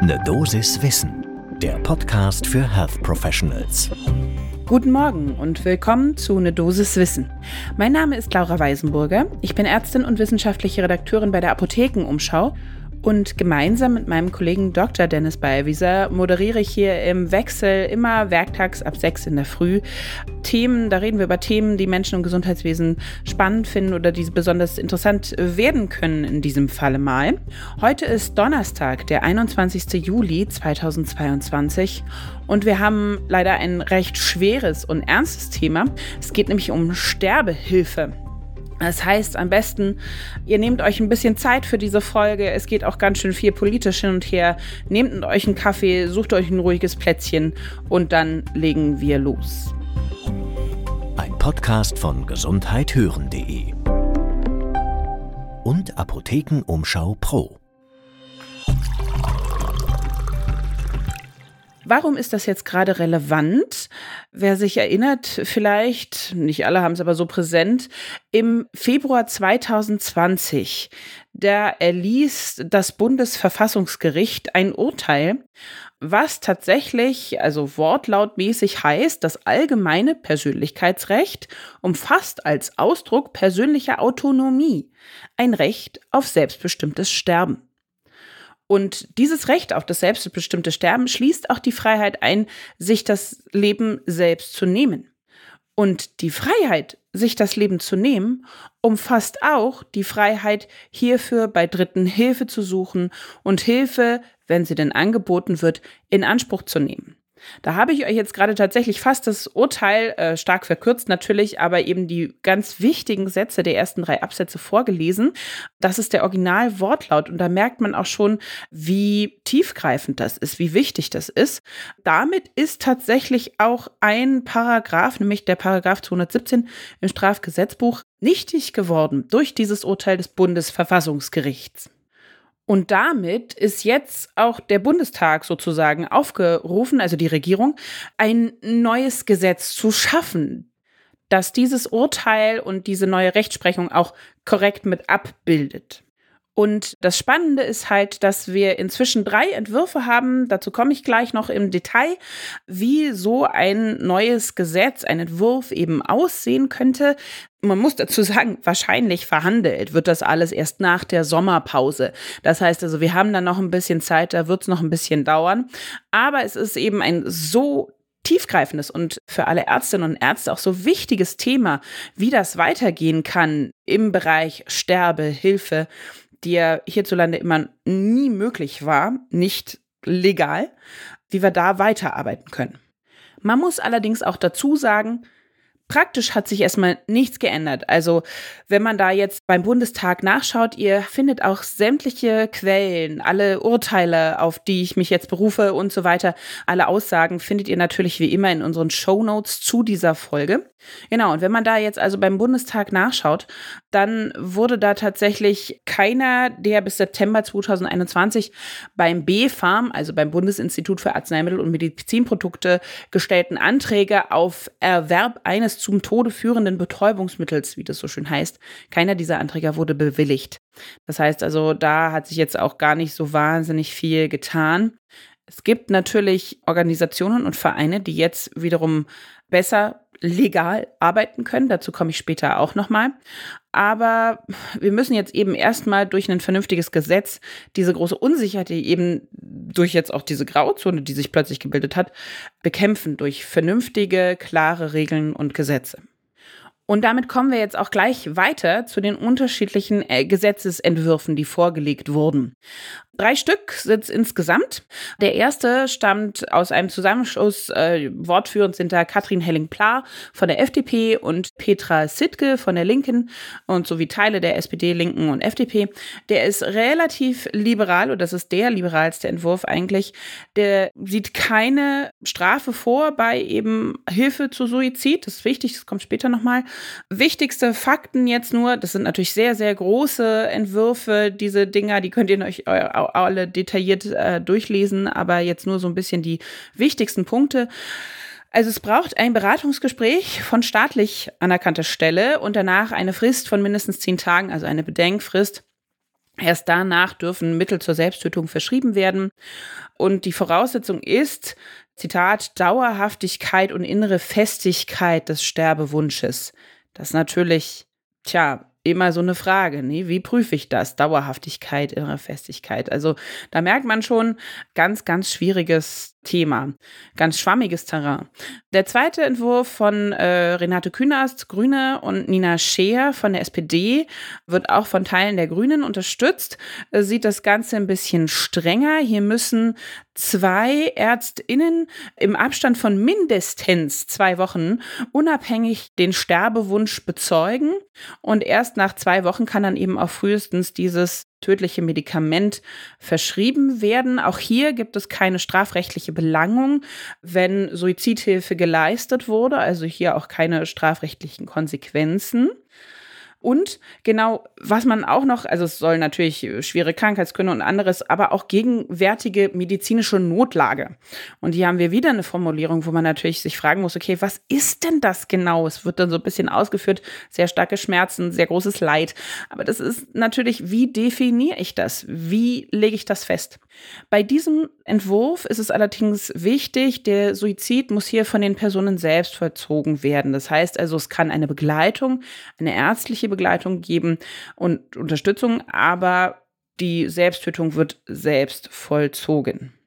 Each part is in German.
Ne Dosis Wissen, der Podcast für Health Professionals. Guten Morgen und willkommen zu Ne Dosis Wissen. Mein Name ist Laura Weisenburger. Ich bin Ärztin und wissenschaftliche Redakteurin bei der Apothekenumschau und gemeinsam mit meinem Kollegen Dr. Dennis Ballwieser moderiere ich hier im Wechsel immer werktags ab sechs in der Früh Themen. Da reden wir über Themen, die Menschen im Gesundheitswesen spannend finden oder die besonders interessant werden können in diesem Falle mal. Heute ist Donnerstag, der 21. Juli 2022 und wir haben leider ein recht schweres und ernstes Thema. Es geht nämlich um Sterbehilfe. Das heißt, am besten, ihr nehmt euch ein bisschen Zeit für diese Folge. Es geht auch ganz schön viel politisch hin und her. Nehmt euch einen Kaffee, sucht euch ein ruhiges Plätzchen und dann legen wir los. Ein Podcast von gesundheithören.de und Apothekenumschau Pro. Warum ist das jetzt gerade relevant? Wer sich erinnert, vielleicht, nicht alle haben es aber so präsent, im Februar 2020, da erließ das Bundesverfassungsgericht ein Urteil, was tatsächlich, also wortlautmäßig heißt, das allgemeine Persönlichkeitsrecht umfasst als Ausdruck persönlicher Autonomie ein Recht auf selbstbestimmtes Sterben. Und dieses Recht auf das selbstbestimmte Sterben schließt auch die Freiheit ein, sich das Leben selbst zu nehmen. Und die Freiheit, sich das Leben zu nehmen, umfasst auch die Freiheit, hierfür bei Dritten Hilfe zu suchen und Hilfe, wenn sie denn angeboten wird, in Anspruch zu nehmen. Da habe ich euch jetzt gerade tatsächlich fast das Urteil, äh, stark verkürzt natürlich, aber eben die ganz wichtigen Sätze der ersten drei Absätze vorgelesen. Das ist der Originalwortlaut und da merkt man auch schon, wie tiefgreifend das ist, wie wichtig das ist. Damit ist tatsächlich auch ein Paragraph, nämlich der Paragraph 217 im Strafgesetzbuch, nichtig geworden durch dieses Urteil des Bundesverfassungsgerichts. Und damit ist jetzt auch der Bundestag sozusagen aufgerufen, also die Regierung, ein neues Gesetz zu schaffen, das dieses Urteil und diese neue Rechtsprechung auch korrekt mit abbildet. Und das Spannende ist halt, dass wir inzwischen drei Entwürfe haben, dazu komme ich gleich noch im Detail, wie so ein neues Gesetz, ein Entwurf eben aussehen könnte. Man muss dazu sagen, wahrscheinlich verhandelt wird das alles erst nach der Sommerpause. Das heißt also, wir haben dann noch ein bisschen Zeit, da wird es noch ein bisschen dauern. Aber es ist eben ein so tiefgreifendes und für alle Ärztinnen und Ärzte auch so wichtiges Thema, wie das weitergehen kann im Bereich Sterbehilfe, die ja hierzulande immer nie möglich war, nicht legal, wie wir da weiterarbeiten können. Man muss allerdings auch dazu sagen, Praktisch hat sich erstmal nichts geändert. Also wenn man da jetzt beim Bundestag nachschaut, ihr findet auch sämtliche Quellen, alle Urteile, auf die ich mich jetzt berufe und so weiter, alle Aussagen findet ihr natürlich wie immer in unseren Show Notes zu dieser Folge. Genau, und wenn man da jetzt also beim Bundestag nachschaut, dann wurde da tatsächlich keiner der bis September 2021 beim BfArM, also beim Bundesinstitut für Arzneimittel und Medizinprodukte, gestellten Anträge auf Erwerb eines zum Tode führenden Betäubungsmittels, wie das so schön heißt, keiner dieser Anträge wurde bewilligt. Das heißt also, da hat sich jetzt auch gar nicht so wahnsinnig viel getan. Es gibt natürlich Organisationen und Vereine, die jetzt wiederum besser legal arbeiten können. Dazu komme ich später auch nochmal. Aber wir müssen jetzt eben erstmal durch ein vernünftiges Gesetz diese große Unsicherheit, die eben durch jetzt auch diese Grauzone, die sich plötzlich gebildet hat, bekämpfen durch vernünftige, klare Regeln und Gesetze. Und damit kommen wir jetzt auch gleich weiter zu den unterschiedlichen äh, Gesetzesentwürfen, die vorgelegt wurden. Drei Stück sind es insgesamt. Der erste stammt aus einem Zusammenschluss, äh, wortführend sind da Katrin Helling-Pla von der FDP und Petra Sittke von der Linken und sowie Teile der SPD, Linken und FDP. Der ist relativ liberal und das ist der liberalste Entwurf eigentlich. Der sieht keine Strafe vor bei eben Hilfe zu Suizid. Das ist wichtig, das kommt später nochmal. Wichtigste Fakten jetzt nur, das sind natürlich sehr, sehr große Entwürfe, diese Dinger, die könnt ihr euch alle detailliert äh, durchlesen, aber jetzt nur so ein bisschen die wichtigsten Punkte. Also es braucht ein Beratungsgespräch von staatlich anerkannter Stelle und danach eine Frist von mindestens zehn Tagen, also eine Bedenkfrist Erst danach dürfen Mittel zur Selbsttötung verschrieben werden. Und die Voraussetzung ist, Zitat, Dauerhaftigkeit und innere Festigkeit des Sterbewunsches. Das natürlich, tja, immer so eine Frage, ne? wie prüfe ich das? Dauerhaftigkeit, innere Festigkeit. Also da merkt man schon, ganz, ganz schwieriges Thema. Ganz schwammiges Terrain. Der zweite Entwurf von äh, Renate Künast, Grüne, und Nina Scheer von der SPD wird auch von Teilen der Grünen unterstützt. Äh, sieht das Ganze ein bisschen strenger. Hier müssen zwei ÄrztInnen im Abstand von mindestens zwei Wochen unabhängig den Sterbewunsch bezeugen. Und erst nach zwei Wochen kann dann eben auch frühestens dieses tödliche Medikament verschrieben werden. Auch hier gibt es keine strafrechtliche Belangung, wenn Suizidhilfe geleistet wurde, also hier auch keine strafrechtlichen Konsequenzen. Und genau, was man auch noch, also es soll natürlich schwere Krankheitsgründe und anderes, aber auch gegenwärtige medizinische Notlage. Und hier haben wir wieder eine Formulierung, wo man natürlich sich fragen muss, okay, was ist denn das genau? Es wird dann so ein bisschen ausgeführt, sehr starke Schmerzen, sehr großes Leid. Aber das ist natürlich, wie definiere ich das? Wie lege ich das fest? Bei diesem Entwurf ist es allerdings wichtig, der Suizid muss hier von den Personen selbst vollzogen werden. Das heißt also, es kann eine Begleitung, eine ärztliche Begleitung geben und Unterstützung, aber die Selbsttötung wird selbst vollzogen.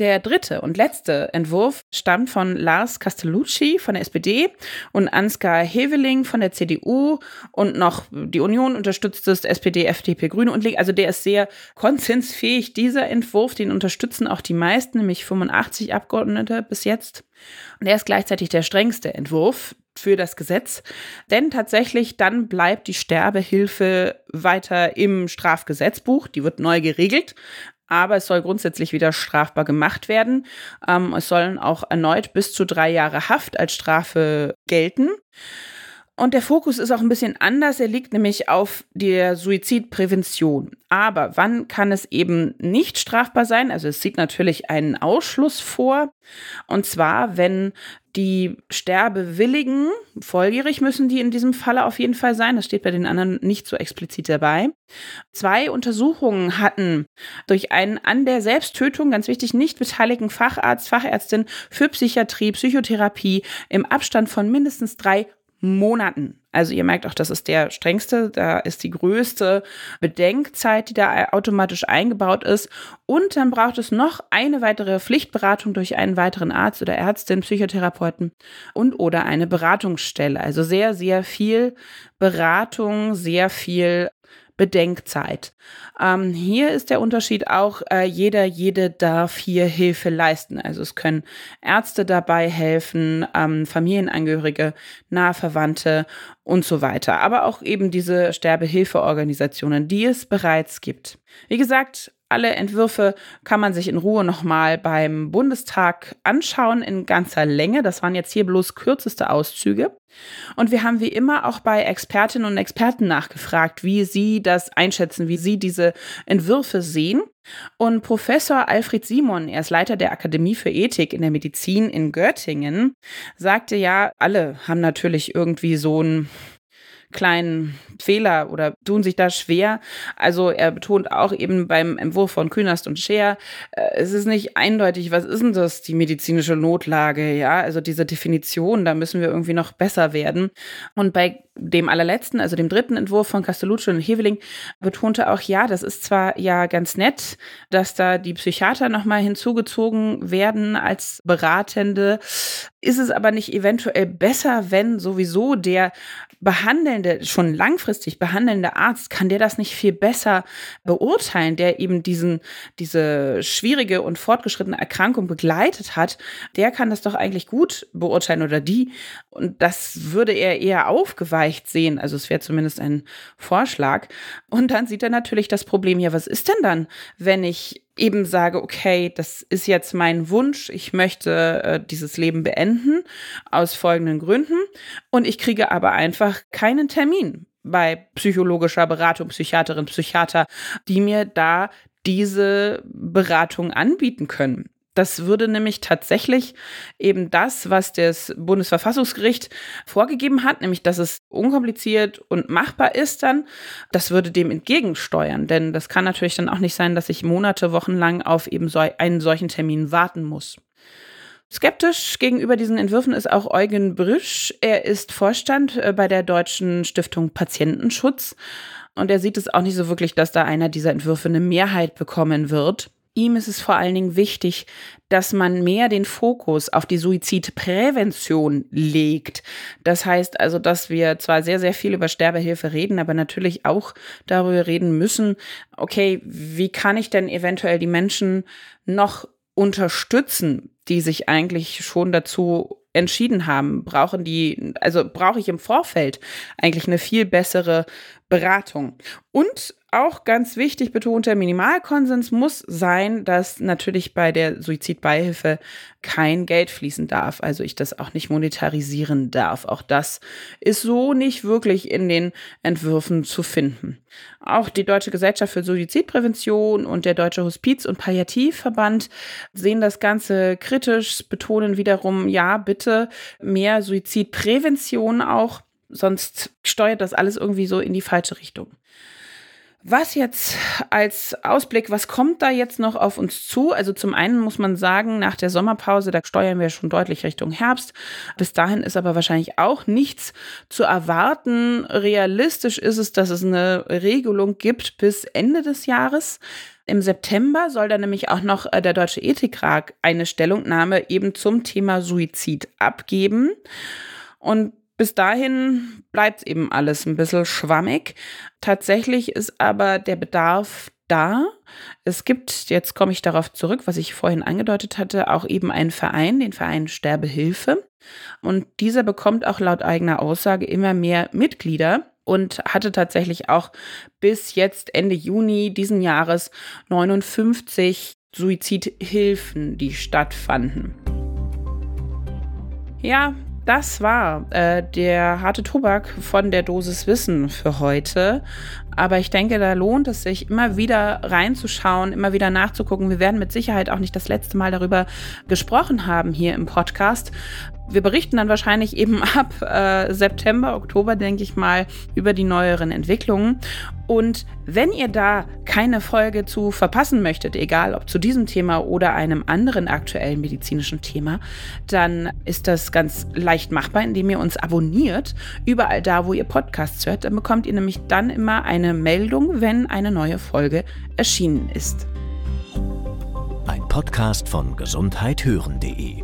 Der dritte und letzte Entwurf stammt von Lars Castellucci von der SPD und Ansgar Heveling von der CDU und noch die Union unterstützt es, SPD, FDP, Grüne und Linke. Also der ist sehr konsensfähig. Dieser Entwurf, den unterstützen auch die meisten, nämlich 85 Abgeordnete bis jetzt. Und er ist gleichzeitig der strengste Entwurf für das Gesetz, denn tatsächlich dann bleibt die Sterbehilfe weiter im Strafgesetzbuch, die wird neu geregelt, aber es soll grundsätzlich wieder strafbar gemacht werden. Ähm, es sollen auch erneut bis zu drei Jahre Haft als Strafe gelten. Und der Fokus ist auch ein bisschen anders. Er liegt nämlich auf der Suizidprävention. Aber wann kann es eben nicht strafbar sein? Also es sieht natürlich einen Ausschluss vor. Und zwar, wenn die Sterbewilligen, volljährig müssen die in diesem Falle auf jeden Fall sein, das steht bei den anderen nicht so explizit dabei, zwei Untersuchungen hatten durch einen an der Selbsttötung, ganz wichtig, nicht beteiligten Facharzt, Fachärztin für Psychiatrie, Psychotherapie im Abstand von mindestens drei Monaten. Also ihr merkt auch, das ist der strengste, da ist die größte Bedenkzeit, die da automatisch eingebaut ist. Und dann braucht es noch eine weitere Pflichtberatung durch einen weiteren Arzt oder Ärztin, Psychotherapeuten und oder eine Beratungsstelle. Also sehr, sehr viel Beratung, sehr viel Bedenkzeit. Ähm, hier ist der Unterschied auch, äh, jeder, jede darf hier Hilfe leisten. Also es können Ärzte dabei helfen, ähm, Familienangehörige, Nahverwandte und so weiter. Aber auch eben diese Sterbehilfeorganisationen, die es bereits gibt. Wie gesagt, alle Entwürfe kann man sich in Ruhe nochmal beim Bundestag anschauen in ganzer Länge. Das waren jetzt hier bloß kürzeste Auszüge. Und wir haben wie immer auch bei Expertinnen und Experten nachgefragt, wie sie das einschätzen, wie sie diese Entwürfe sehen. Und Professor Alfred Simon, er ist Leiter der Akademie für Ethik in der Medizin in Göttingen, sagte ja, alle haben natürlich irgendwie so ein kleinen Fehler oder tun sich da schwer. Also er betont auch eben beim Entwurf von Künast und Scheer, äh, es ist nicht eindeutig, was ist denn das, die medizinische Notlage, ja, also diese Definition, da müssen wir irgendwie noch besser werden. Und bei dem allerletzten, also dem dritten Entwurf von Castellucci und Heveling, betonte auch, ja, das ist zwar ja ganz nett, dass da die Psychiater nochmal hinzugezogen werden als Beratende, ist es aber nicht eventuell besser, wenn sowieso der behandelnde, schon langfristig behandelnde Arzt, kann der das nicht viel besser beurteilen, der eben diesen, diese schwierige und fortgeschrittene Erkrankung begleitet hat, der kann das doch eigentlich gut beurteilen oder die. Und das würde er eher aufgeweicht sehen. Also es wäre zumindest ein Vorschlag. Und dann sieht er natürlich das Problem, ja, was ist denn dann, wenn ich eben sage, okay, das ist jetzt mein Wunsch, ich möchte äh, dieses Leben beenden aus folgenden Gründen und ich kriege aber einfach keinen Termin bei psychologischer Beratung, Psychiaterin, Psychiater, die mir da diese Beratung anbieten können. Das würde nämlich tatsächlich eben das, was das Bundesverfassungsgericht vorgegeben hat, nämlich dass es unkompliziert und machbar ist dann, das würde dem entgegensteuern. Denn das kann natürlich dann auch nicht sein, dass ich Monate, Wochen lang auf eben so einen solchen Termin warten muss. Skeptisch gegenüber diesen Entwürfen ist auch Eugen Brüsch. Er ist Vorstand äh, bei der Deutschen Stiftung Patientenschutz und er sieht es auch nicht so wirklich, dass da einer dieser Entwürfe eine Mehrheit bekommen wird. Ihm ist es vor allen Dingen wichtig, dass man mehr den Fokus auf die Suizidprävention legt. Das heißt also, dass wir zwar sehr, sehr viel über Sterbehilfe reden, aber natürlich auch darüber reden müssen, okay, wie kann ich denn eventuell die Menschen noch unterstützen, die sich eigentlich schon dazu entschieden haben, brauchen die, also brauche ich im Vorfeld eigentlich eine viel bessere Beratung. Und auch ganz wichtig betont, der Minimalkonsens muss sein, dass natürlich bei der Suizidbeihilfe kein Geld fließen darf. Also ich das auch nicht monetarisieren darf. Auch das ist so nicht wirklich in den Entwürfen zu finden. Auch die Deutsche Gesellschaft für Suizidprävention und der Deutsche Hospiz- und Palliativverband sehen das Ganze kritisch, betonen wiederum, ja, bitte mehr Suizidprävention auch sonst steuert das alles irgendwie so in die falsche Richtung. Was jetzt als Ausblick, was kommt da jetzt noch auf uns zu? Also zum einen muss man sagen, nach der Sommerpause, da steuern wir schon deutlich Richtung Herbst. Bis dahin ist aber wahrscheinlich auch nichts zu erwarten. Realistisch ist es, dass es eine Regelung gibt bis Ende des Jahres. Im September soll dann nämlich auch noch äh, der Deutsche Ethikrat eine Stellungnahme eben zum Thema Suizid abgeben. Und bis dahin bleibt eben alles ein bisschen schwammig. Tatsächlich ist aber der Bedarf da. Es gibt, jetzt komme ich darauf zurück, was ich vorhin angedeutet hatte, auch eben einen Verein, den Verein Sterbehilfe. Und dieser bekommt auch laut eigener Aussage immer mehr Mitglieder und hatte tatsächlich auch bis jetzt Ende Juni diesen Jahres 59 Suizidhilfen, die stattfanden. Ja, das war äh, der harte Tobak von der Dosis Wissen für heute. Aber ich denke, da lohnt es sich, immer wieder reinzuschauen, immer wieder nachzugucken. Wir werden mit Sicherheit auch nicht das letzte Mal darüber gesprochen haben hier im Podcast. Wir berichten dann wahrscheinlich eben ab äh, September, Oktober, denke ich mal, über die neueren Entwicklungen. Und wenn ihr da keine Folge zu verpassen möchtet, egal ob zu diesem Thema oder einem anderen aktuellen medizinischen Thema, dann ist das ganz leicht machbar, indem ihr uns abonniert, überall da, wo ihr Podcasts hört. Dann bekommt ihr nämlich dann immer eine Meldung, wenn eine neue Folge erschienen ist. Ein Podcast von gesundheithören.de